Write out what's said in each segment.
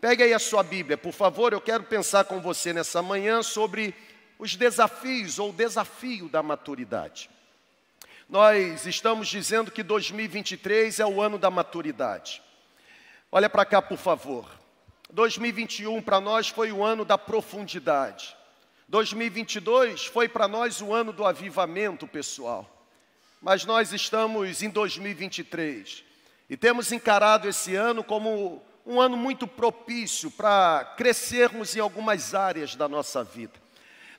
Pegue aí a sua Bíblia, por favor, eu quero pensar com você nessa manhã sobre os desafios ou desafio da maturidade. Nós estamos dizendo que 2023 é o ano da maturidade. Olha para cá, por favor. 2021 para nós foi o ano da profundidade. 2022 foi para nós o ano do avivamento pessoal. Mas nós estamos em 2023 e temos encarado esse ano como um ano muito propício para crescermos em algumas áreas da nossa vida.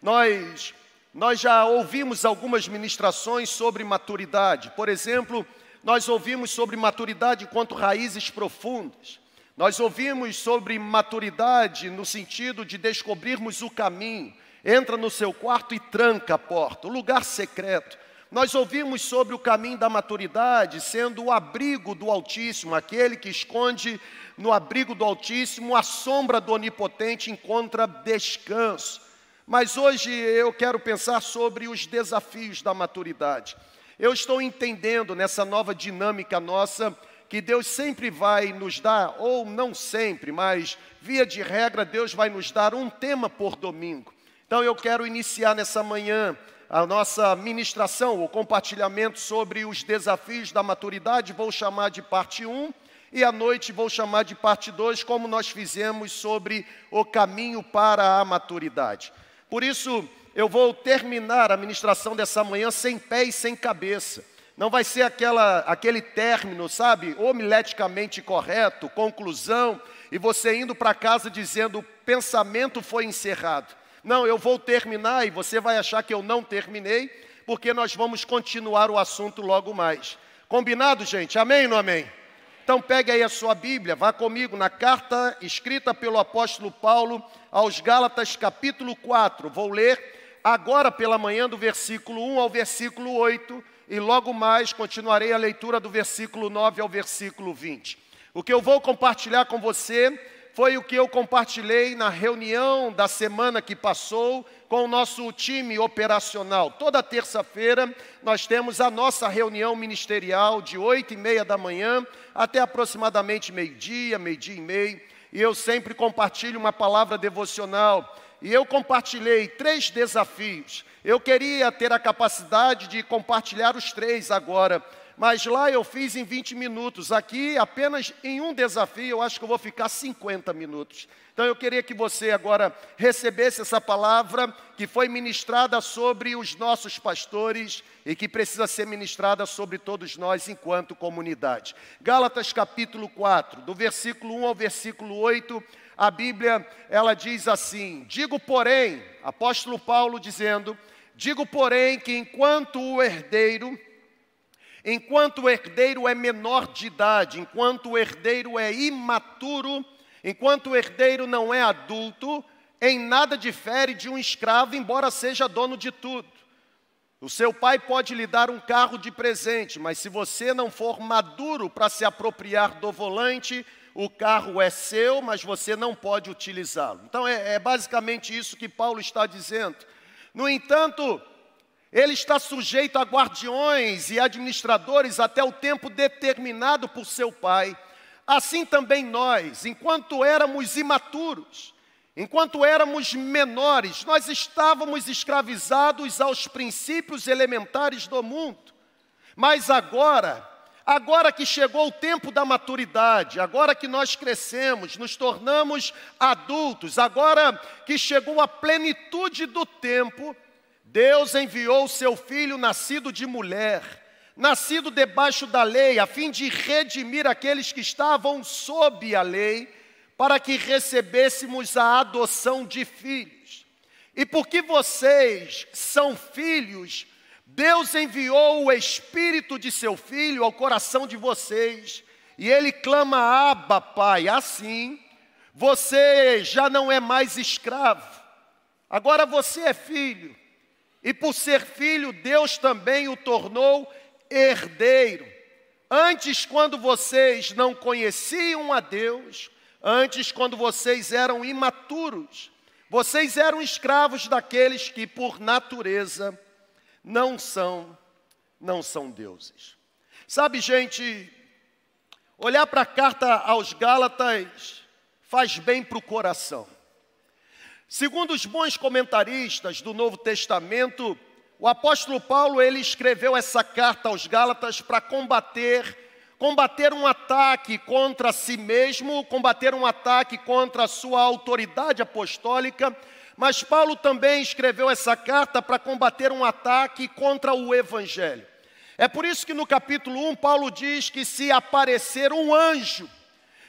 Nós, nós já ouvimos algumas ministrações sobre maturidade. Por exemplo, nós ouvimos sobre maturidade enquanto raízes profundas. Nós ouvimos sobre maturidade no sentido de descobrirmos o caminho. Entra no seu quarto e tranca a porta, o lugar secreto. Nós ouvimos sobre o caminho da maturidade sendo o abrigo do Altíssimo, aquele que esconde no abrigo do Altíssimo a sombra do Onipotente encontra descanso. Mas hoje eu quero pensar sobre os desafios da maturidade. Eu estou entendendo nessa nova dinâmica nossa que Deus sempre vai nos dar, ou não sempre, mas via de regra, Deus vai nos dar um tema por domingo. Então eu quero iniciar nessa manhã a nossa ministração, o compartilhamento sobre os desafios da maturidade, vou chamar de parte 1, e à noite vou chamar de parte 2, como nós fizemos sobre o caminho para a maturidade. Por isso, eu vou terminar a ministração dessa manhã sem pé e sem cabeça. Não vai ser aquela, aquele término, sabe, homileticamente correto, conclusão, e você indo para casa dizendo o pensamento foi encerrado. Não, eu vou terminar e você vai achar que eu não terminei, porque nós vamos continuar o assunto logo mais. Combinado, gente? Amém ou não amém? Então pegue aí a sua Bíblia, vá comigo na carta escrita pelo apóstolo Paulo aos Gálatas, capítulo 4. Vou ler agora pela manhã do versículo 1 ao versículo 8 e logo mais continuarei a leitura do versículo 9 ao versículo 20. O que eu vou compartilhar com você foi o que eu compartilhei na reunião da semana que passou com o nosso time operacional. Toda terça-feira nós temos a nossa reunião ministerial de oito e meia da manhã até aproximadamente meio-dia, meio-dia e meio. E eu sempre compartilho uma palavra devocional. E eu compartilhei três desafios. Eu queria ter a capacidade de compartilhar os três agora mas lá eu fiz em 20 minutos. Aqui, apenas em um desafio, eu acho que eu vou ficar 50 minutos. Então eu queria que você agora recebesse essa palavra que foi ministrada sobre os nossos pastores e que precisa ser ministrada sobre todos nós enquanto comunidade. Gálatas capítulo 4, do versículo 1 ao versículo 8, a Bíblia, ela diz assim: Digo, porém, apóstolo Paulo dizendo, digo, porém, que enquanto o herdeiro Enquanto o herdeiro é menor de idade, enquanto o herdeiro é imaturo, enquanto o herdeiro não é adulto, em nada difere de um escravo, embora seja dono de tudo. O seu pai pode lhe dar um carro de presente, mas se você não for maduro para se apropriar do volante, o carro é seu, mas você não pode utilizá-lo. Então é, é basicamente isso que Paulo está dizendo. No entanto, ele está sujeito a guardiões e administradores até o tempo determinado por seu pai. Assim também nós, enquanto éramos imaturos, enquanto éramos menores, nós estávamos escravizados aos princípios elementares do mundo. Mas agora, agora que chegou o tempo da maturidade, agora que nós crescemos, nos tornamos adultos, agora que chegou a plenitude do tempo, Deus enviou o seu filho nascido de mulher, nascido debaixo da lei, a fim de redimir aqueles que estavam sob a lei, para que recebêssemos a adoção de filhos. E porque vocês são filhos, Deus enviou o espírito de seu filho ao coração de vocês, e ele clama: Abba, Pai. Assim, você já não é mais escravo, agora você é filho. E por ser filho, Deus também o tornou herdeiro. Antes, quando vocês não conheciam a Deus, antes, quando vocês eram imaturos, vocês eram escravos daqueles que, por natureza, não são, não são deuses. Sabe, gente, olhar para a carta aos Gálatas faz bem para o coração. Segundo os bons comentaristas do Novo Testamento, o apóstolo Paulo ele escreveu essa carta aos Gálatas para combater combater um ataque contra si mesmo, combater um ataque contra a sua autoridade apostólica, mas Paulo também escreveu essa carta para combater um ataque contra o evangelho. É por isso que no capítulo 1 Paulo diz que se aparecer um anjo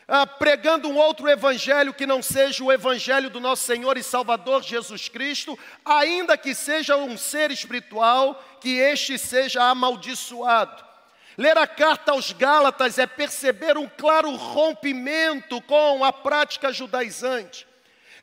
ah, pregando um outro evangelho que não seja o evangelho do nosso Senhor e Salvador Jesus Cristo, ainda que seja um ser espiritual, que este seja amaldiçoado. Ler a carta aos Gálatas é perceber um claro rompimento com a prática judaizante.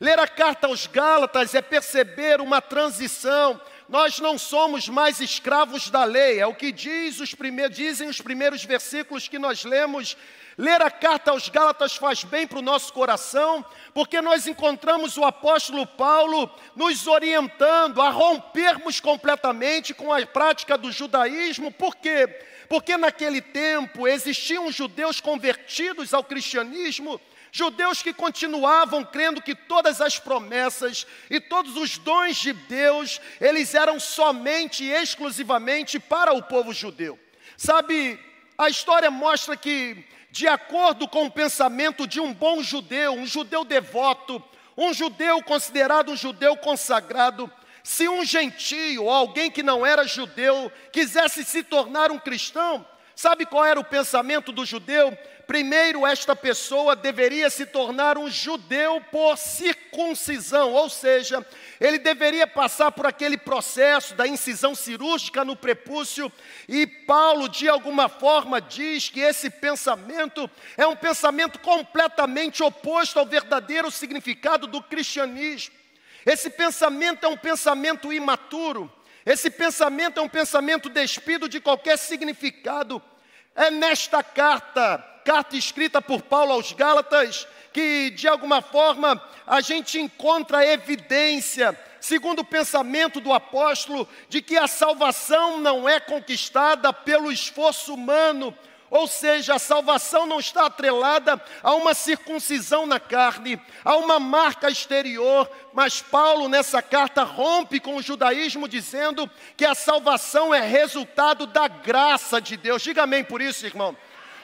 Ler a carta aos Gálatas é perceber uma transição. Nós não somos mais escravos da lei, é o que diz os primeiros, dizem os primeiros versículos que nós lemos. Ler a carta aos Gálatas faz bem para o nosso coração, porque nós encontramos o apóstolo Paulo nos orientando a rompermos completamente com a prática do judaísmo, por quê? Porque naquele tempo existiam judeus convertidos ao cristianismo, judeus que continuavam crendo que todas as promessas e todos os dons de Deus, eles eram somente e exclusivamente para o povo judeu. Sabe, a história mostra que, de acordo com o pensamento de um bom judeu, um judeu devoto, um judeu considerado um judeu consagrado, se um gentio, alguém que não era judeu, quisesse se tornar um cristão, sabe qual era o pensamento do judeu? Primeiro, esta pessoa deveria se tornar um judeu por circuncisão, ou seja, ele deveria passar por aquele processo da incisão cirúrgica no prepúcio, e Paulo, de alguma forma, diz que esse pensamento é um pensamento completamente oposto ao verdadeiro significado do cristianismo. Esse pensamento é um pensamento imaturo. Esse pensamento é um pensamento despido de qualquer significado. É nesta carta, carta escrita por Paulo aos Gálatas, que de alguma forma a gente encontra evidência, segundo o pensamento do apóstolo, de que a salvação não é conquistada pelo esforço humano, ou seja, a salvação não está atrelada a uma circuncisão na carne, a uma marca exterior, mas Paulo nessa carta rompe com o judaísmo dizendo que a salvação é resultado da graça de Deus. Diga amém por isso, irmão.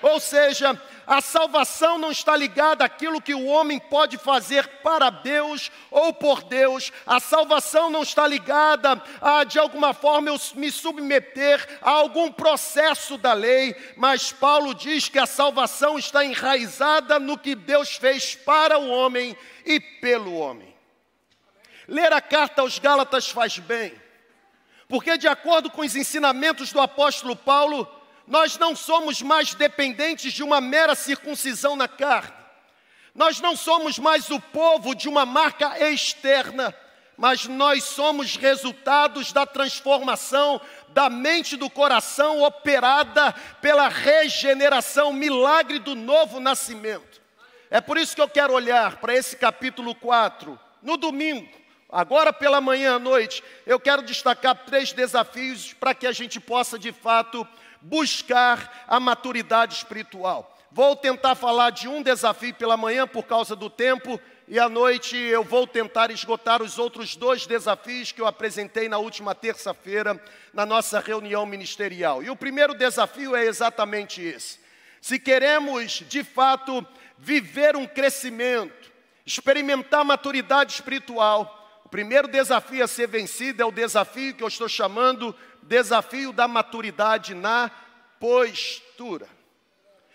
Ou seja, a salvação não está ligada àquilo que o homem pode fazer para Deus ou por Deus. A salvação não está ligada a, de alguma forma, eu me submeter a algum processo da lei. Mas Paulo diz que a salvação está enraizada no que Deus fez para o homem e pelo homem. Ler a carta aos Gálatas faz bem, porque, de acordo com os ensinamentos do apóstolo Paulo, nós não somos mais dependentes de uma mera circuncisão na carne. Nós não somos mais o povo de uma marca externa, mas nós somos resultados da transformação da mente do coração operada pela regeneração, milagre do novo nascimento. É por isso que eu quero olhar para esse capítulo 4, no domingo, agora pela manhã à noite, eu quero destacar três desafios para que a gente possa de fato buscar a maturidade espiritual. Vou tentar falar de um desafio pela manhã por causa do tempo, e à noite eu vou tentar esgotar os outros dois desafios que eu apresentei na última terça-feira na nossa reunião ministerial. E o primeiro desafio é exatamente esse. Se queremos, de fato, viver um crescimento, experimentar maturidade espiritual, o primeiro desafio a ser vencido é o desafio que eu estou chamando desafio da maturidade na postura.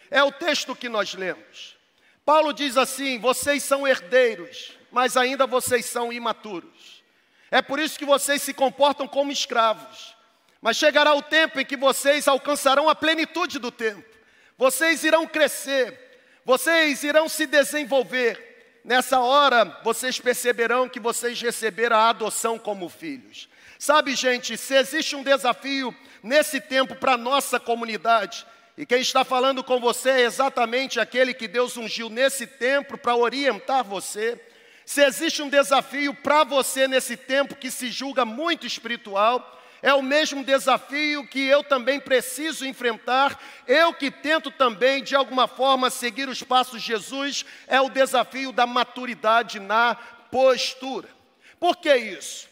É o texto que nós lemos. Paulo diz assim: vocês são herdeiros, mas ainda vocês são imaturos. É por isso que vocês se comportam como escravos. Mas chegará o tempo em que vocês alcançarão a plenitude do tempo. Vocês irão crescer, vocês irão se desenvolver. Nessa hora, vocês perceberão que vocês receberam a adoção como filhos. Sabe, gente, se existe um desafio nesse tempo para a nossa comunidade, e quem está falando com você é exatamente aquele que Deus ungiu nesse tempo para orientar você. Se existe um desafio para você nesse tempo que se julga muito espiritual, é o mesmo desafio que eu também preciso enfrentar, eu que tento também, de alguma forma, seguir os passos de Jesus, é o desafio da maturidade na postura. Por que isso?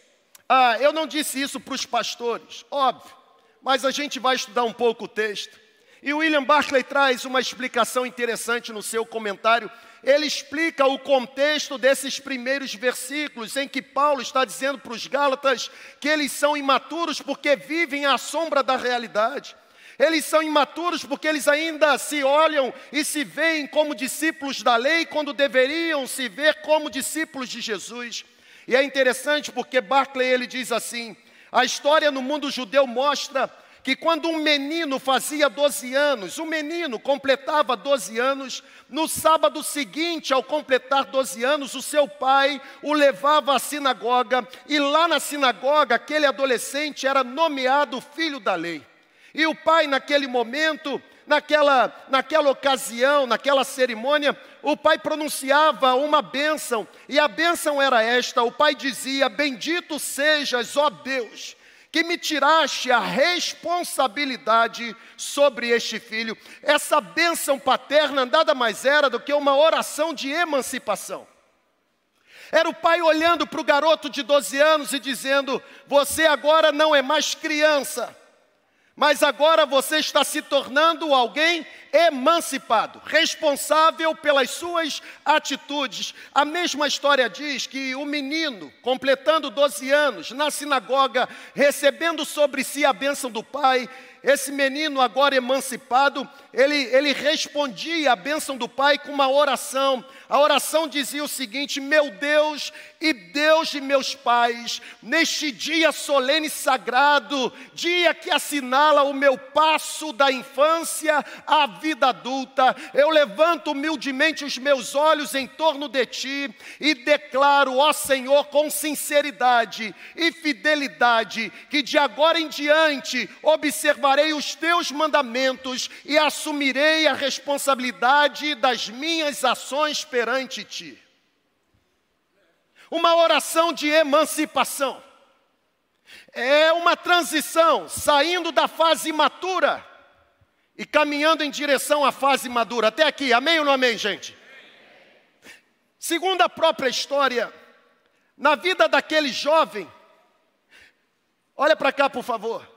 Ah, eu não disse isso para os pastores, óbvio, mas a gente vai estudar um pouco o texto. E William Barclay traz uma explicação interessante no seu comentário. Ele explica o contexto desses primeiros versículos em que Paulo está dizendo para os Gálatas que eles são imaturos porque vivem à sombra da realidade. Eles são imaturos porque eles ainda se olham e se veem como discípulos da lei, quando deveriam se ver como discípulos de Jesus. E é interessante porque Barclay ele diz assim: a história no mundo judeu mostra que quando um menino fazia 12 anos, um menino completava 12 anos, no sábado seguinte, ao completar 12 anos, o seu pai o levava à sinagoga, e lá na sinagoga, aquele adolescente era nomeado filho da lei. E o pai, naquele momento, naquela, naquela ocasião, naquela cerimônia, o pai pronunciava uma bênção, e a bênção era esta: o pai dizia: Bendito sejas, ó Deus, que me tiraste a responsabilidade sobre este filho. Essa bênção paterna nada mais era do que uma oração de emancipação. Era o pai olhando para o garoto de 12 anos e dizendo: Você agora não é mais criança, mas agora você está se tornando alguém emancipado, responsável pelas suas atitudes. A mesma história diz que o menino, completando 12 anos, na sinagoga, recebendo sobre si a bênção do pai, esse menino agora emancipado, ele, ele respondia à bênção do pai com uma oração. A oração dizia o seguinte: Meu Deus e Deus de meus pais, neste dia solene e sagrado, dia que assinala o meu passo da infância à vida adulta, eu levanto humildemente os meus olhos em torno de ti e declaro, ó Senhor, com sinceridade e fidelidade, que de agora em diante observarei os teus mandamentos e assumirei a responsabilidade das minhas ações perante ti uma oração de emancipação. É uma transição, saindo da fase imatura e caminhando em direção à fase madura. Até aqui, amém ou não amém, gente? Segundo a própria história, na vida daquele jovem, olha para cá, por favor.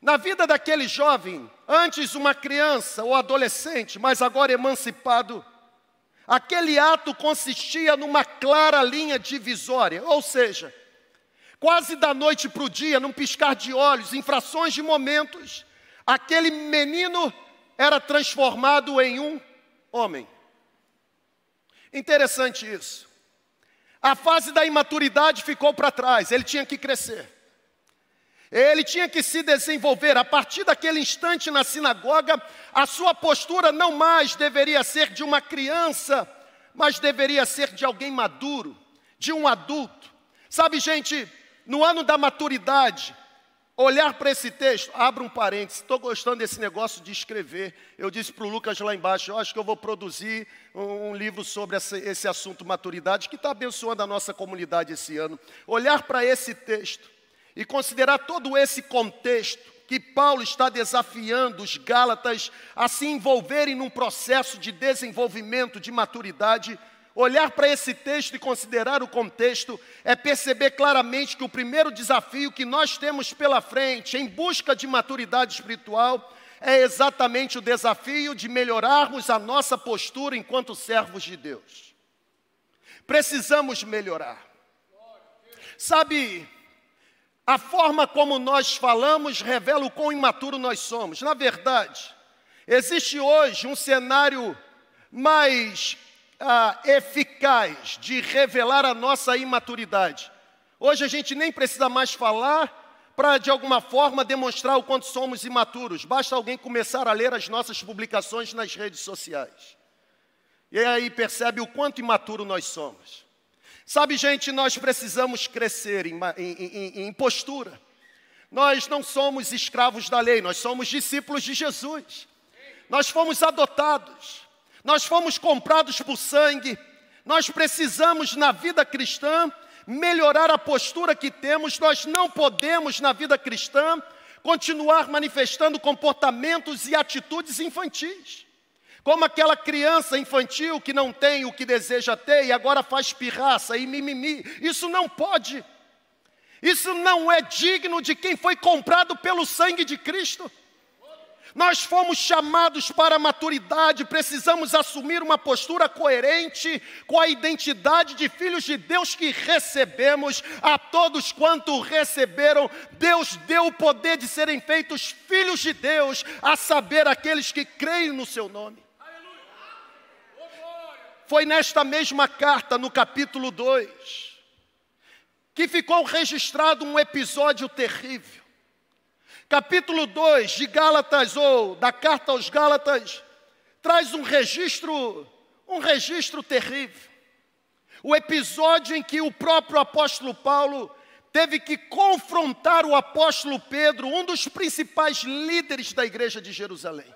Na vida daquele jovem, antes uma criança ou adolescente, mas agora emancipado, Aquele ato consistia numa clara linha divisória, ou seja, quase da noite para o dia, num piscar de olhos, em frações de momentos, aquele menino era transformado em um homem. Interessante isso. A fase da imaturidade ficou para trás, ele tinha que crescer. Ele tinha que se desenvolver. A partir daquele instante na sinagoga, a sua postura não mais deveria ser de uma criança, mas deveria ser de alguém maduro, de um adulto. Sabe, gente, no ano da maturidade, olhar para esse texto, abra um parênteses, estou gostando desse negócio de escrever. Eu disse para o Lucas lá embaixo, eu acho que eu vou produzir um, um livro sobre esse, esse assunto maturidade, que está abençoando a nossa comunidade esse ano. Olhar para esse texto e considerar todo esse contexto que Paulo está desafiando os Gálatas a se envolverem num processo de desenvolvimento, de maturidade, olhar para esse texto e considerar o contexto é perceber claramente que o primeiro desafio que nós temos pela frente em busca de maturidade espiritual é exatamente o desafio de melhorarmos a nossa postura enquanto servos de Deus. Precisamos melhorar. Sabe, a forma como nós falamos revela o quão imaturo nós somos. Na verdade, existe hoje um cenário mais ah, eficaz de revelar a nossa imaturidade. Hoje a gente nem precisa mais falar para, de alguma forma, demonstrar o quanto somos imaturos. Basta alguém começar a ler as nossas publicações nas redes sociais. E aí percebe o quanto imaturo nós somos. Sabe, gente, nós precisamos crescer em, em, em, em postura. Nós não somos escravos da lei, nós somos discípulos de Jesus. Nós fomos adotados, nós fomos comprados por sangue. Nós precisamos, na vida cristã, melhorar a postura que temos, nós não podemos, na vida cristã, continuar manifestando comportamentos e atitudes infantis. Como aquela criança infantil que não tem o que deseja ter e agora faz pirraça e mimimi. Isso não pode. Isso não é digno de quem foi comprado pelo sangue de Cristo. Nós fomos chamados para a maturidade, precisamos assumir uma postura coerente com a identidade de filhos de Deus que recebemos. A todos quanto receberam, Deus deu o poder de serem feitos filhos de Deus, a saber, aqueles que creem no seu nome. Foi nesta mesma carta, no capítulo 2, que ficou registrado um episódio terrível. Capítulo 2 de Gálatas, ou da carta aos Gálatas, traz um registro, um registro terrível. O episódio em que o próprio apóstolo Paulo teve que confrontar o apóstolo Pedro, um dos principais líderes da igreja de Jerusalém.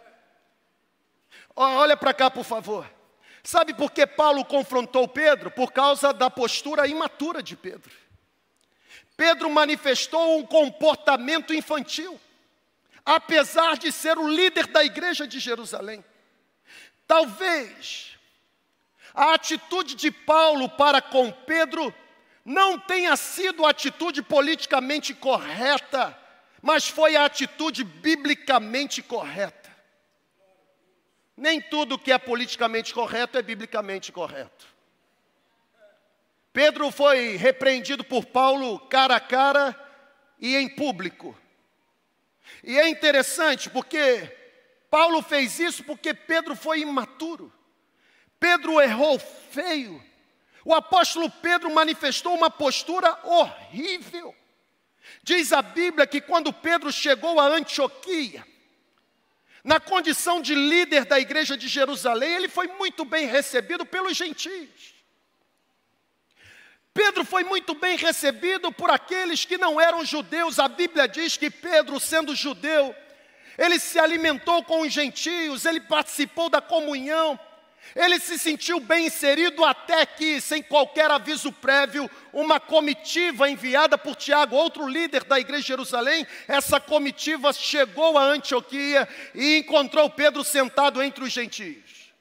Olha para cá, por favor. Sabe por que Paulo confrontou Pedro? Por causa da postura imatura de Pedro. Pedro manifestou um comportamento infantil apesar de ser o líder da igreja de Jerusalém. Talvez a atitude de Paulo para com Pedro não tenha sido a atitude politicamente correta, mas foi a atitude biblicamente correta. Nem tudo que é politicamente correto é biblicamente correto. Pedro foi repreendido por Paulo cara a cara e em público. E é interessante porque Paulo fez isso porque Pedro foi imaturo. Pedro errou feio. O apóstolo Pedro manifestou uma postura horrível. Diz a Bíblia que quando Pedro chegou a Antioquia, na condição de líder da igreja de Jerusalém, ele foi muito bem recebido pelos gentios. Pedro foi muito bem recebido por aqueles que não eram judeus. A Bíblia diz que Pedro, sendo judeu, ele se alimentou com os gentios, ele participou da comunhão, ele se sentiu bem inserido até que, sem qualquer aviso prévio, uma comitiva enviada por Tiago, outro líder da igreja de Jerusalém, essa comitiva chegou a Antioquia e encontrou Pedro sentado entre os gentios.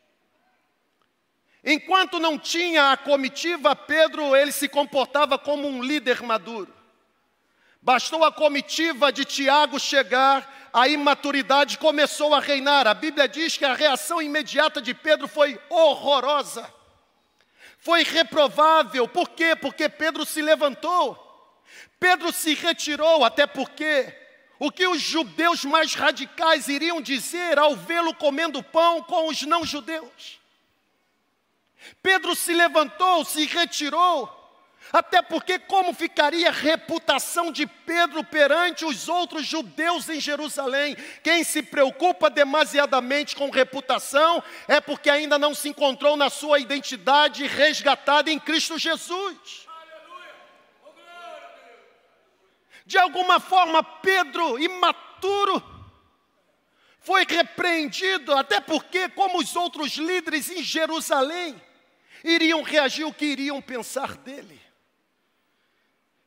Enquanto não tinha a comitiva, Pedro ele se comportava como um líder maduro. Bastou a comitiva de Tiago chegar, a imaturidade começou a reinar. A Bíblia diz que a reação imediata de Pedro foi horrorosa. Foi reprovável. Por quê? Porque Pedro se levantou. Pedro se retirou, até porque o que os judeus mais radicais iriam dizer ao vê-lo comendo pão com os não-judeus? Pedro se levantou, se retirou, até porque como ficaria a reputação de Pedro perante os outros judeus em Jerusalém? Quem se preocupa demasiadamente com reputação é porque ainda não se encontrou na sua identidade resgatada em Cristo Jesus. De alguma forma, Pedro, imaturo, foi repreendido, até porque, como os outros líderes em Jerusalém, iriam reagir o que iriam pensar dele.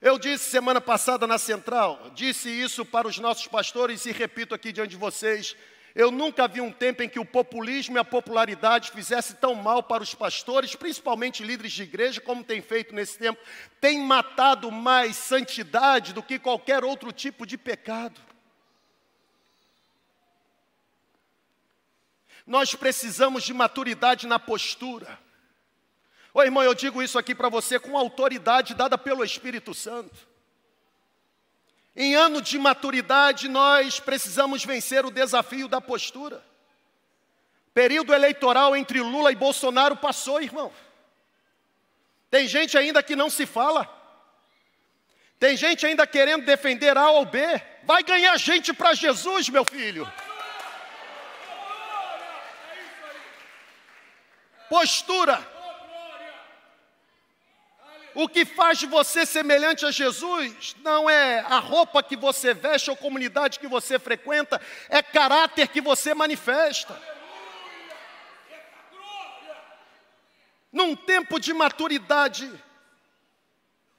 Eu disse semana passada na central, disse isso para os nossos pastores e repito aqui diante de vocês. Eu nunca vi um tempo em que o populismo e a popularidade fizesse tão mal para os pastores, principalmente líderes de igreja, como tem feito nesse tempo. Tem matado mais santidade do que qualquer outro tipo de pecado. Nós precisamos de maturidade na postura. Ô irmão, eu digo isso aqui para você com autoridade dada pelo Espírito Santo. Em ano de maturidade, nós precisamos vencer o desafio da postura. Período eleitoral entre Lula e Bolsonaro passou, irmão. Tem gente ainda que não se fala. Tem gente ainda querendo defender A ou B. Vai ganhar gente para Jesus, meu filho. Postura. O que faz você semelhante a Jesus não é a roupa que você veste ou comunidade que você frequenta, é caráter que você manifesta. Num tempo de maturidade,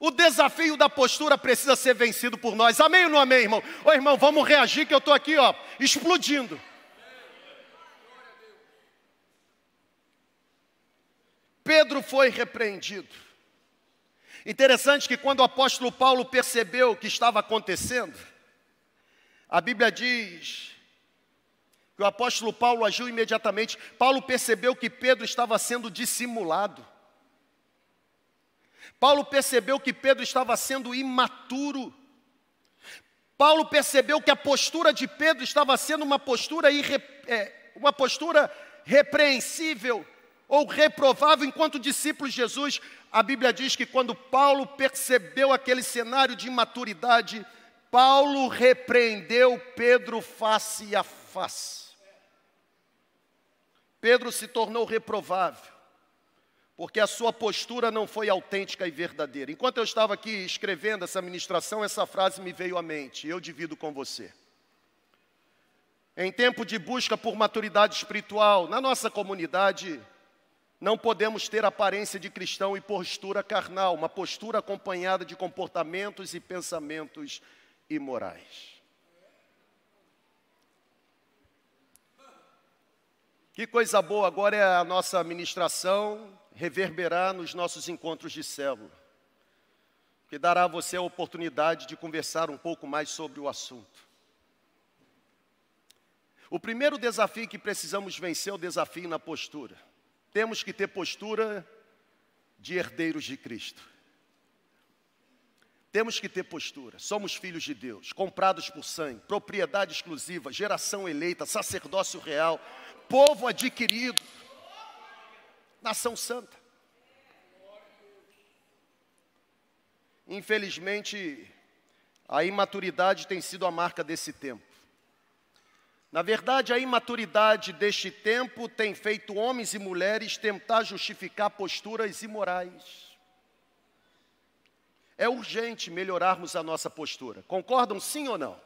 O desafio da postura precisa ser vencido por nós. Amém ou não amém, irmão? Ô irmão, vamos reagir que eu estou aqui, ó, explodindo. Pedro foi repreendido. Interessante que quando o apóstolo Paulo percebeu o que estava acontecendo, a Bíblia diz que o apóstolo Paulo agiu imediatamente. Paulo percebeu que Pedro estava sendo dissimulado. Paulo percebeu que Pedro estava sendo imaturo. Paulo percebeu que a postura de Pedro estava sendo uma postura, irre, é, uma postura repreensível ou reprovável enquanto discípulo de Jesus. A Bíblia diz que quando Paulo percebeu aquele cenário de imaturidade, Paulo repreendeu Pedro face a face. Pedro se tornou reprovável, porque a sua postura não foi autêntica e verdadeira. Enquanto eu estava aqui escrevendo essa ministração, essa frase me veio à mente, eu divido com você. Em tempo de busca por maturidade espiritual, na nossa comunidade, não podemos ter aparência de cristão e postura carnal, uma postura acompanhada de comportamentos e pensamentos imorais. Que coisa boa agora é a nossa ministração reverberar nos nossos encontros de célula, que dará a você a oportunidade de conversar um pouco mais sobre o assunto. O primeiro desafio que precisamos vencer é o desafio na postura. Temos que ter postura de herdeiros de Cristo. Temos que ter postura. Somos filhos de Deus, comprados por sangue, propriedade exclusiva, geração eleita, sacerdócio real, povo adquirido, nação santa. Infelizmente, a imaturidade tem sido a marca desse tempo. Na verdade, a imaturidade deste tempo tem feito homens e mulheres tentar justificar posturas imorais. É urgente melhorarmos a nossa postura. Concordam sim ou não?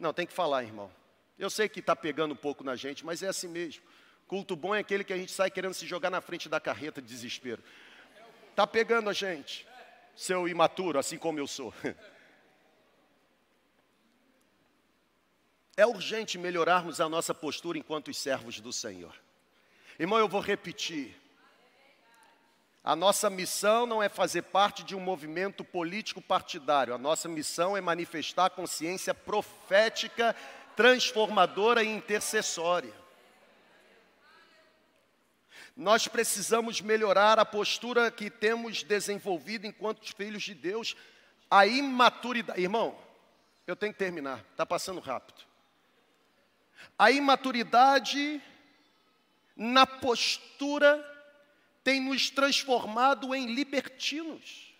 Não, tem que falar, irmão. Eu sei que está pegando um pouco na gente, mas é assim mesmo. Culto bom é aquele que a gente sai querendo se jogar na frente da carreta de desespero. Está pegando a gente, seu imaturo, assim como eu sou. É urgente melhorarmos a nossa postura enquanto os servos do Senhor. Irmão, eu vou repetir. A nossa missão não é fazer parte de um movimento político partidário. A nossa missão é manifestar consciência profética, transformadora e intercessória. Nós precisamos melhorar a postura que temos desenvolvido enquanto filhos de Deus. A imaturidade. Irmão, eu tenho que terminar, está passando rápido. A imaturidade na postura tem nos transformado em libertinos.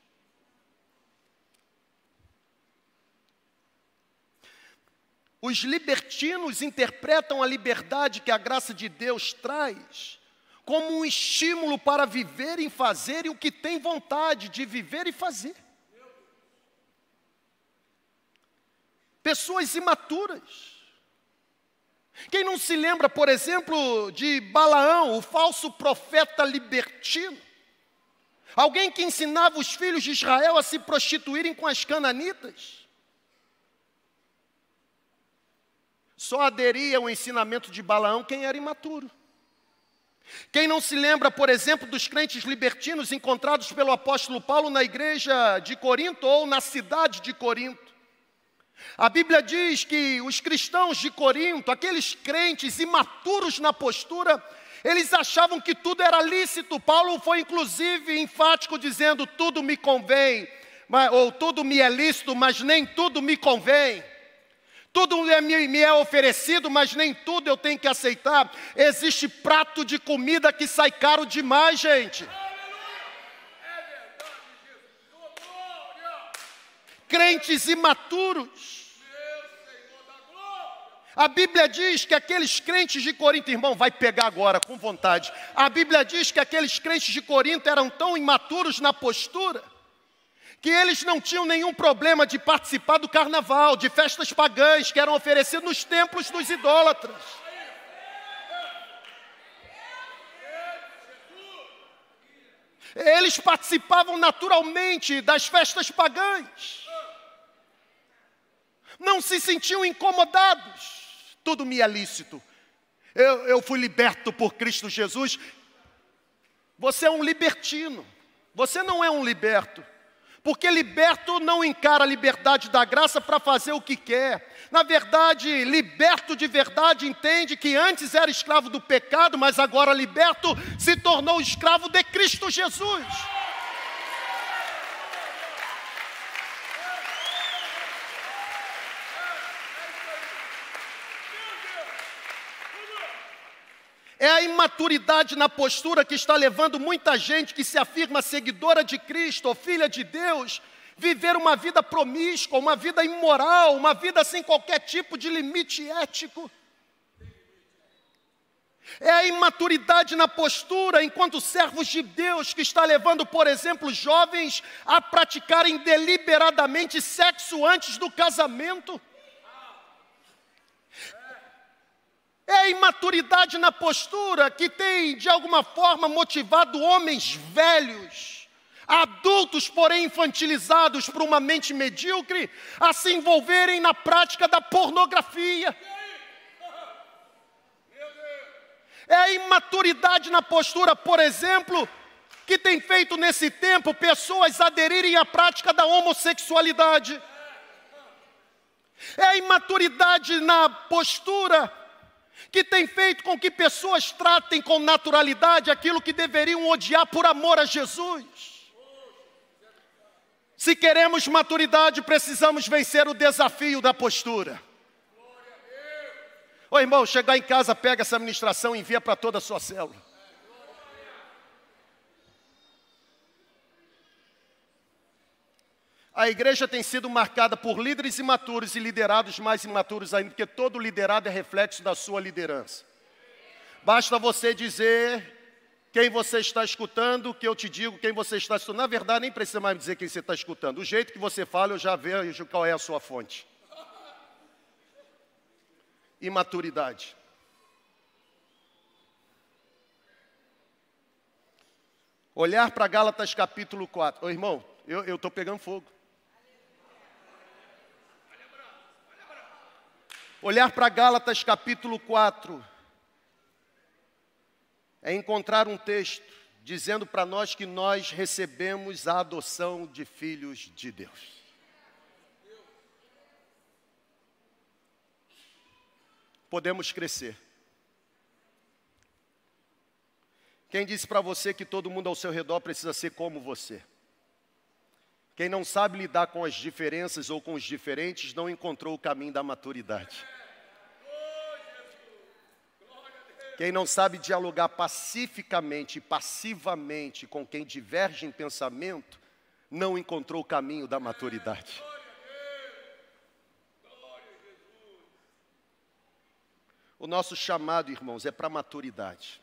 Os libertinos interpretam a liberdade que a graça de Deus traz como um estímulo para viver e fazer o que tem vontade de viver e fazer. Pessoas imaturas quem não se lembra, por exemplo, de Balaão, o falso profeta libertino? Alguém que ensinava os filhos de Israel a se prostituírem com as cananitas? Só aderia ao ensinamento de Balaão quem era imaturo. Quem não se lembra, por exemplo, dos crentes libertinos encontrados pelo apóstolo Paulo na igreja de Corinto ou na cidade de Corinto? A Bíblia diz que os cristãos de Corinto, aqueles crentes imaturos na postura, eles achavam que tudo era lícito. Paulo foi inclusive enfático dizendo: tudo me convém, ou tudo me é lícito, mas nem tudo me convém. Tudo me é oferecido, mas nem tudo eu tenho que aceitar. Existe prato de comida que sai caro demais, gente. Crentes imaturos. A Bíblia diz que aqueles crentes de Corinto, irmão, vai pegar agora com vontade. A Bíblia diz que aqueles crentes de Corinto eram tão imaturos na postura que eles não tinham nenhum problema de participar do carnaval, de festas pagãs que eram oferecidas nos templos dos idólatras. Eles participavam naturalmente das festas pagãs. Não se sentiam incomodados. Tudo me é lícito. Eu, eu fui liberto por Cristo Jesus. Você é um libertino. Você não é um liberto. Porque liberto não encara a liberdade da graça para fazer o que quer. Na verdade, liberto de verdade entende que antes era escravo do pecado, mas agora liberto se tornou escravo de Cristo Jesus. É a imaturidade na postura que está levando muita gente que se afirma seguidora de Cristo ou filha de Deus, viver uma vida promíscua, uma vida imoral, uma vida sem qualquer tipo de limite ético. É a imaturidade na postura enquanto servos de Deus que está levando, por exemplo, jovens a praticarem deliberadamente sexo antes do casamento. É a imaturidade na postura que tem, de alguma forma, motivado homens velhos, adultos, porém infantilizados por uma mente medíocre, a se envolverem na prática da pornografia. É a imaturidade na postura, por exemplo, que tem feito nesse tempo pessoas aderirem à prática da homossexualidade. É a imaturidade na postura que tem feito com que pessoas tratem com naturalidade aquilo que deveriam odiar por amor a Jesus. Se queremos maturidade, precisamos vencer o desafio da postura. Ô irmão, chegar em casa, pega essa ministração e envia para toda a sua célula. A igreja tem sido marcada por líderes imaturos e liderados mais imaturos ainda, porque todo liderado é reflexo da sua liderança. Basta você dizer quem você está escutando, que eu te digo quem você está escutando. Na verdade, nem precisa mais dizer quem você está escutando. O jeito que você fala, eu já vejo qual é a sua fonte. Imaturidade. Olhar para Gálatas capítulo 4. Ô irmão, eu estou pegando fogo. Olhar para Gálatas capítulo 4 é encontrar um texto dizendo para nós que nós recebemos a adoção de filhos de Deus. Podemos crescer. Quem disse para você que todo mundo ao seu redor precisa ser como você? Quem não sabe lidar com as diferenças ou com os diferentes não encontrou o caminho da maturidade. Quem não sabe dialogar pacificamente e passivamente com quem diverge em pensamento, não encontrou o caminho da maturidade. O nosso chamado, irmãos, é para maturidade.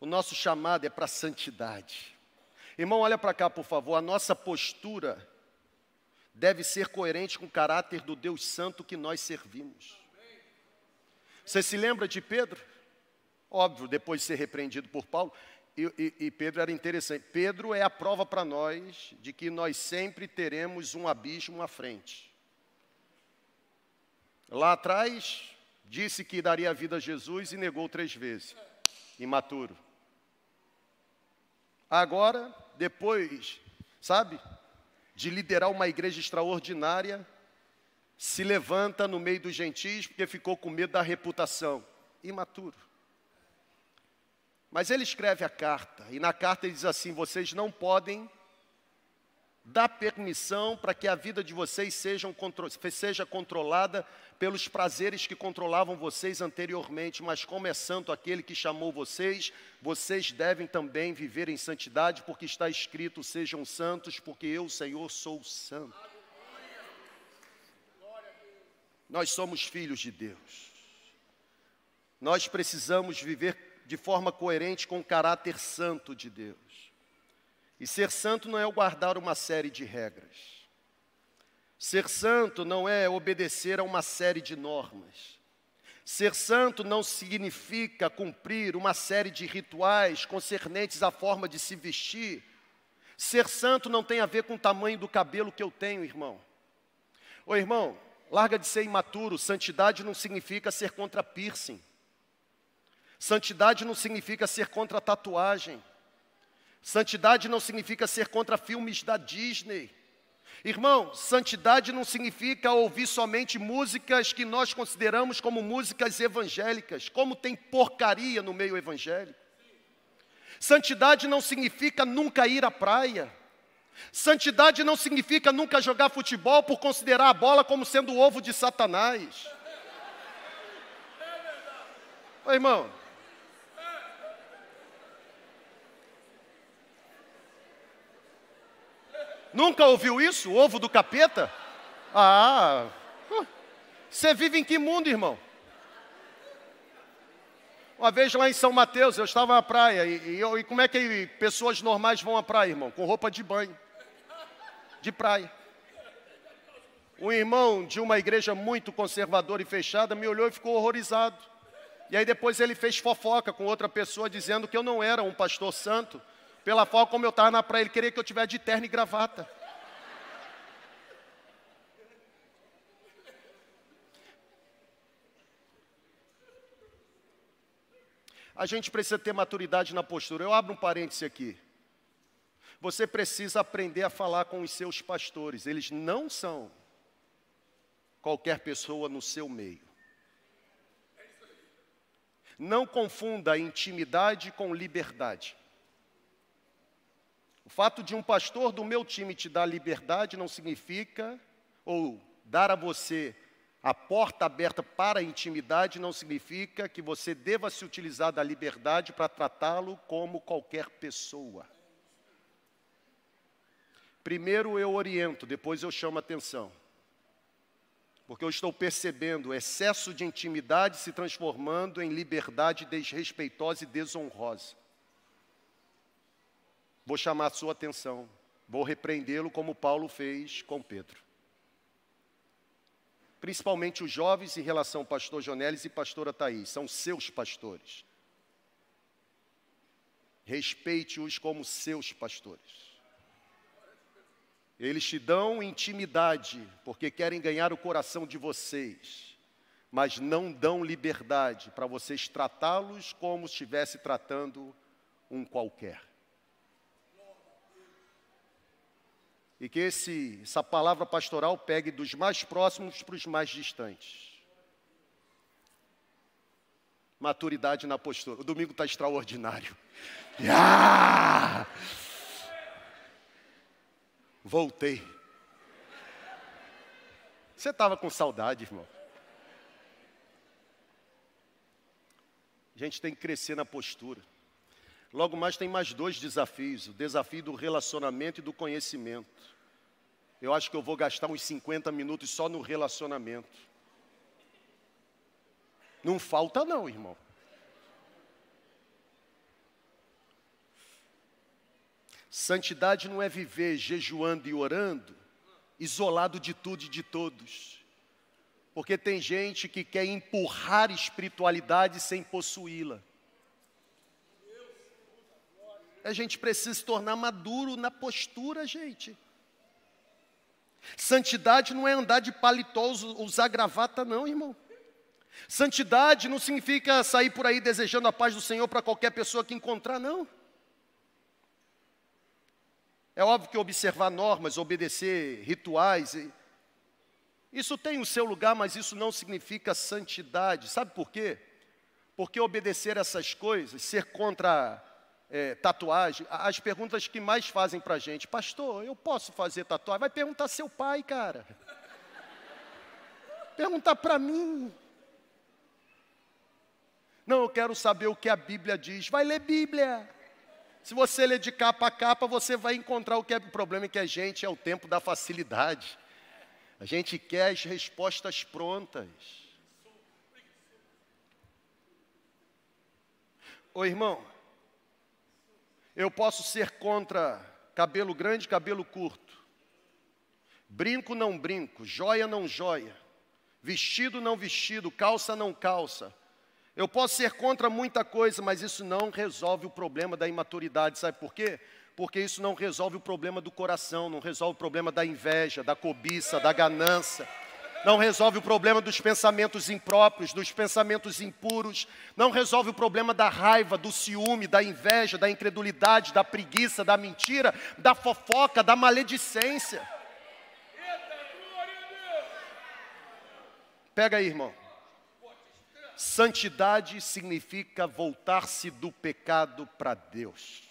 O nosso chamado é para santidade. Irmão, olha para cá, por favor. A nossa postura deve ser coerente com o caráter do Deus Santo que nós servimos. Você se lembra de Pedro? Óbvio, depois de ser repreendido por Paulo. E, e, e Pedro era interessante. Pedro é a prova para nós de que nós sempre teremos um abismo à frente. Lá atrás, disse que daria a vida a Jesus e negou três vezes. Imaturo. Agora, depois, sabe, de liderar uma igreja extraordinária, se levanta no meio dos gentis porque ficou com medo da reputação. Imaturo. Mas ele escreve a carta, e na carta ele diz assim: vocês não podem dar permissão para que a vida de vocês sejam, seja controlada pelos prazeres que controlavam vocês anteriormente, mas como é santo aquele que chamou vocês, vocês devem também viver em santidade, porque está escrito: sejam santos, porque eu, Senhor, sou santo. Nós somos filhos de Deus. Nós precisamos viver de forma coerente com o caráter santo de Deus. E ser santo não é guardar uma série de regras. Ser santo não é obedecer a uma série de normas. Ser santo não significa cumprir uma série de rituais concernentes à forma de se vestir. Ser santo não tem a ver com o tamanho do cabelo que eu tenho, irmão. Ô irmão, larga de ser imaturo. Santidade não significa ser contra piercing. Santidade não significa ser contra tatuagem. Santidade não significa ser contra filmes da Disney. Irmão, santidade não significa ouvir somente músicas que nós consideramos como músicas evangélicas, como tem porcaria no meio evangélico. Santidade não significa nunca ir à praia. Santidade não significa nunca jogar futebol por considerar a bola como sendo o ovo de Satanás. Ô, irmão, Nunca ouviu isso? O ovo do capeta? Ah, você vive em que mundo, irmão? Uma vez lá em São Mateus, eu estava na praia, e, e, e como é que pessoas normais vão à praia, irmão? Com roupa de banho, de praia. Um irmão de uma igreja muito conservadora e fechada me olhou e ficou horrorizado. E aí depois ele fez fofoca com outra pessoa dizendo que eu não era um pastor santo, pela forma como eu estava na praia, ele queria que eu tivesse de terno e gravata. A gente precisa ter maturidade na postura. Eu abro um parêntese aqui. Você precisa aprender a falar com os seus pastores. Eles não são qualquer pessoa no seu meio. Não confunda intimidade com liberdade. O fato de um pastor do meu time te dar liberdade não significa, ou dar a você a porta aberta para a intimidade, não significa que você deva se utilizar da liberdade para tratá-lo como qualquer pessoa. Primeiro eu oriento, depois eu chamo atenção. Porque eu estou percebendo o excesso de intimidade se transformando em liberdade desrespeitosa e desonrosa. Vou chamar a sua atenção, vou repreendê-lo como Paulo fez com Pedro. Principalmente os jovens em relação ao pastor Jonelis e pastora Thaís, são seus pastores. Respeite-os como seus pastores. Eles te dão intimidade, porque querem ganhar o coração de vocês, mas não dão liberdade para vocês tratá-los como se estivesse tratando um qualquer. E que esse, essa palavra pastoral pegue dos mais próximos para os mais distantes. Maturidade na postura. O domingo está extraordinário. Yeah! Voltei. Você estava com saudade, irmão. A gente tem que crescer na postura. Logo mais tem mais dois desafios: o desafio do relacionamento e do conhecimento. Eu acho que eu vou gastar uns 50 minutos só no relacionamento. Não falta, não, irmão. Santidade não é viver jejuando e orando, isolado de tudo e de todos. Porque tem gente que quer empurrar espiritualidade sem possuí-la. A gente precisa se tornar maduro na postura, gente. Santidade não é andar de paletó, usar gravata, não, irmão. Santidade não significa sair por aí desejando a paz do Senhor para qualquer pessoa que encontrar, não. É óbvio que observar normas, obedecer rituais, isso tem o seu lugar, mas isso não significa santidade. Sabe por quê? Porque obedecer essas coisas, ser contra é, tatuagem, as perguntas que mais fazem para a gente, pastor, eu posso fazer tatuagem? Vai perguntar seu pai, cara. Perguntar para mim. Não, eu quero saber o que a Bíblia diz. Vai ler Bíblia. Se você ler de capa a capa, você vai encontrar o que é o problema é que a gente é o tempo da facilidade. A gente quer as respostas prontas. Ô irmão, eu posso ser contra cabelo grande, cabelo curto. Brinco, não brinco. Joia, não joia. vestido não vestido, calça não calça. Eu posso ser contra muita coisa, mas isso não resolve o problema da imaturidade, sabe por quê? Porque isso não resolve o problema do coração, não resolve o problema da inveja, da cobiça, da ganância não resolve o problema dos pensamentos impróprios, dos pensamentos impuros, não resolve o problema da raiva, do ciúme, da inveja, da incredulidade, da preguiça, da mentira, da fofoca, da maledicência. Pega aí, irmão. Santidade significa voltar-se do pecado para Deus.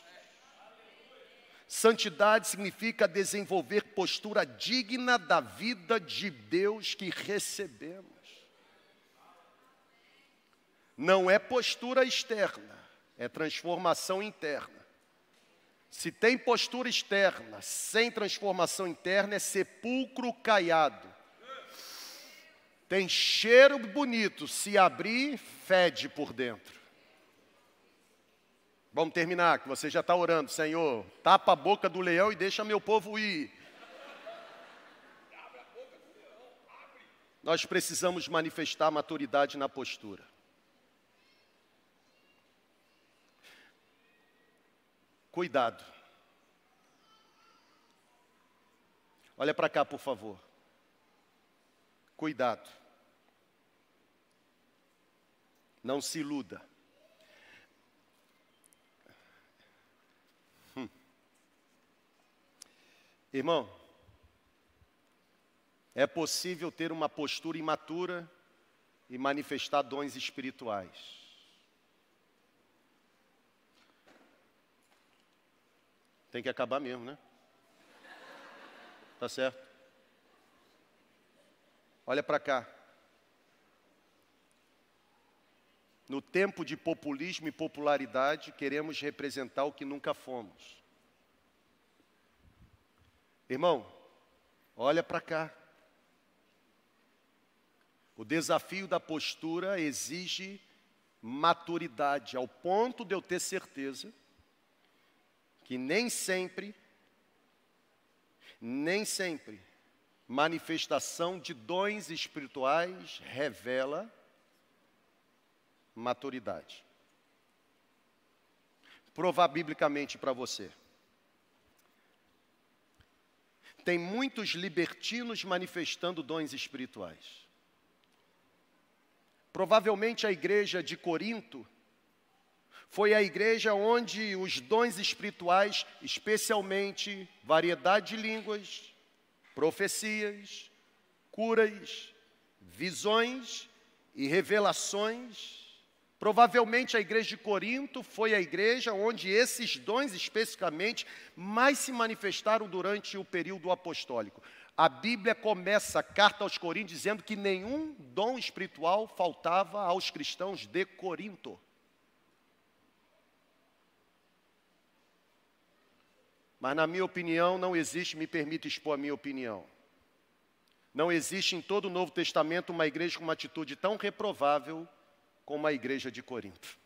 Santidade significa desenvolver postura digna da vida de Deus que recebemos. Não é postura externa, é transformação interna. Se tem postura externa sem transformação interna, é sepulcro caiado. Tem cheiro bonito, se abrir, fede por dentro. Vamos terminar, que você já está orando, Senhor, tapa a boca do leão e deixa meu povo ir. Nós precisamos manifestar maturidade na postura. Cuidado. Olha para cá, por favor. Cuidado. Não se iluda. Irmão, é possível ter uma postura imatura e manifestar dons espirituais. Tem que acabar mesmo, né? Tá certo? Olha para cá. No tempo de populismo e popularidade, queremos representar o que nunca fomos. Irmão, olha para cá. O desafio da postura exige maturidade, ao ponto de eu ter certeza que nem sempre, nem sempre, manifestação de dons espirituais revela maturidade. Provar biblicamente para você. Tem muitos libertinos manifestando dons espirituais. Provavelmente a igreja de Corinto foi a igreja onde os dons espirituais, especialmente variedade de línguas, profecias, curas, visões e revelações, Provavelmente a igreja de Corinto foi a igreja onde esses dons especificamente mais se manifestaram durante o período apostólico. A Bíblia começa a carta aos Coríntios dizendo que nenhum dom espiritual faltava aos cristãos de Corinto. Mas, na minha opinião, não existe, me permita expor a minha opinião. Não existe em todo o Novo Testamento uma igreja com uma atitude tão reprovável como a igreja de Corinto.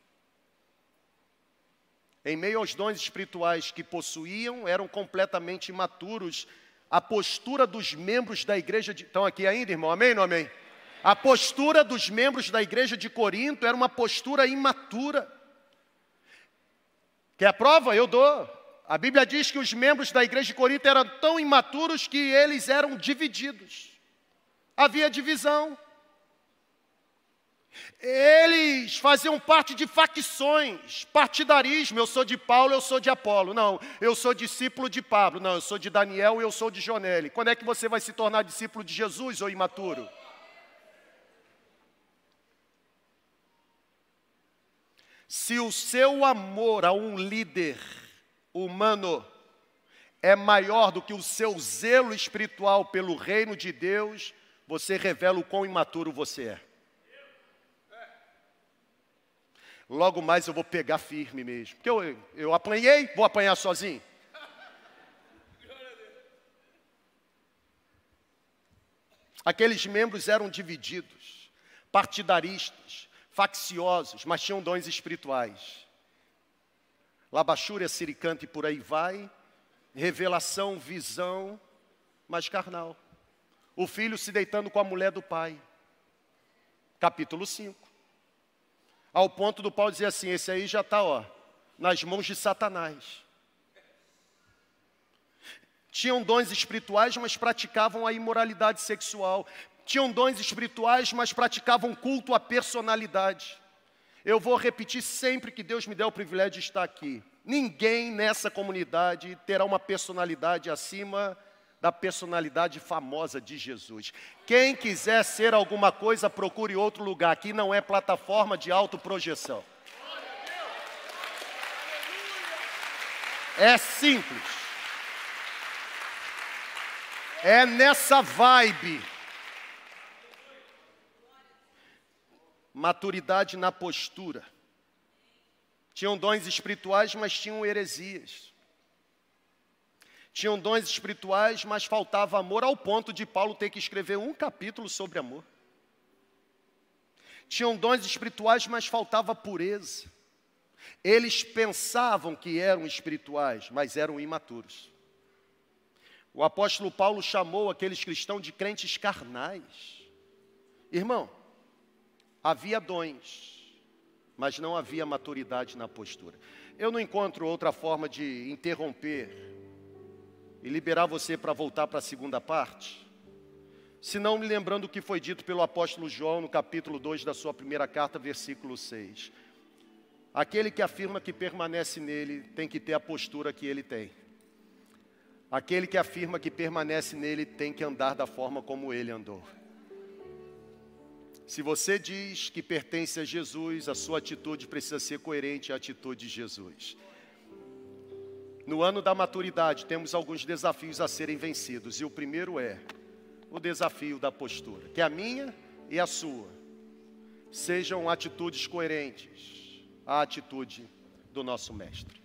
Em meio aos dons espirituais que possuíam, eram completamente imaturos. A postura dos membros da igreja de. Estão aqui ainda, irmão? Amém ou amém? A postura dos membros da igreja de Corinto era uma postura imatura. Quer a prova? Eu dou. A Bíblia diz que os membros da igreja de Corinto eram tão imaturos que eles eram divididos. Havia divisão. Eles faziam parte de facções, partidarismo. Eu sou de Paulo, eu sou de Apolo. Não, eu sou discípulo de Pablo. Não, eu sou de Daniel, eu sou de Jonelli. Quando é que você vai se tornar discípulo de Jesus ou imaturo? Se o seu amor a um líder humano é maior do que o seu zelo espiritual pelo reino de Deus, você revela o quão imaturo você é. Logo mais eu vou pegar firme mesmo. Porque eu, eu apanhei, vou apanhar sozinho. Aqueles membros eram divididos, partidaristas, facciosos, mas tinham dons espirituais. Labachúria, siricante e por aí vai, revelação, visão, mas carnal. O filho se deitando com a mulher do pai. capítulo 5. Ao ponto do Paulo dizer assim: esse aí já está, ó, nas mãos de Satanás. Tinham dons espirituais, mas praticavam a imoralidade sexual. Tinham dons espirituais, mas praticavam culto à personalidade. Eu vou repetir sempre que Deus me der o privilégio de estar aqui. Ninguém nessa comunidade terá uma personalidade acima da personalidade famosa de Jesus. Quem quiser ser alguma coisa, procure outro lugar. Aqui não é plataforma de autoprojeção. É simples. É nessa vibe. Maturidade na postura. Tinham dons espirituais, mas tinham heresias. Tinham dons espirituais, mas faltava amor, ao ponto de Paulo ter que escrever um capítulo sobre amor. Tinham dons espirituais, mas faltava pureza. Eles pensavam que eram espirituais, mas eram imaturos. O apóstolo Paulo chamou aqueles cristãos de crentes carnais. Irmão, havia dons, mas não havia maturidade na postura. Eu não encontro outra forma de interromper e liberar você para voltar para a segunda parte, se não me lembrando o que foi dito pelo apóstolo João no capítulo 2 da sua primeira carta, versículo 6. Aquele que afirma que permanece nele tem que ter a postura que ele tem. Aquele que afirma que permanece nele tem que andar da forma como ele andou. Se você diz que pertence a Jesus, a sua atitude precisa ser coerente à atitude de Jesus. No ano da maturidade, temos alguns desafios a serem vencidos, e o primeiro é o desafio da postura, que a minha e a sua sejam atitudes coerentes à atitude do nosso Mestre.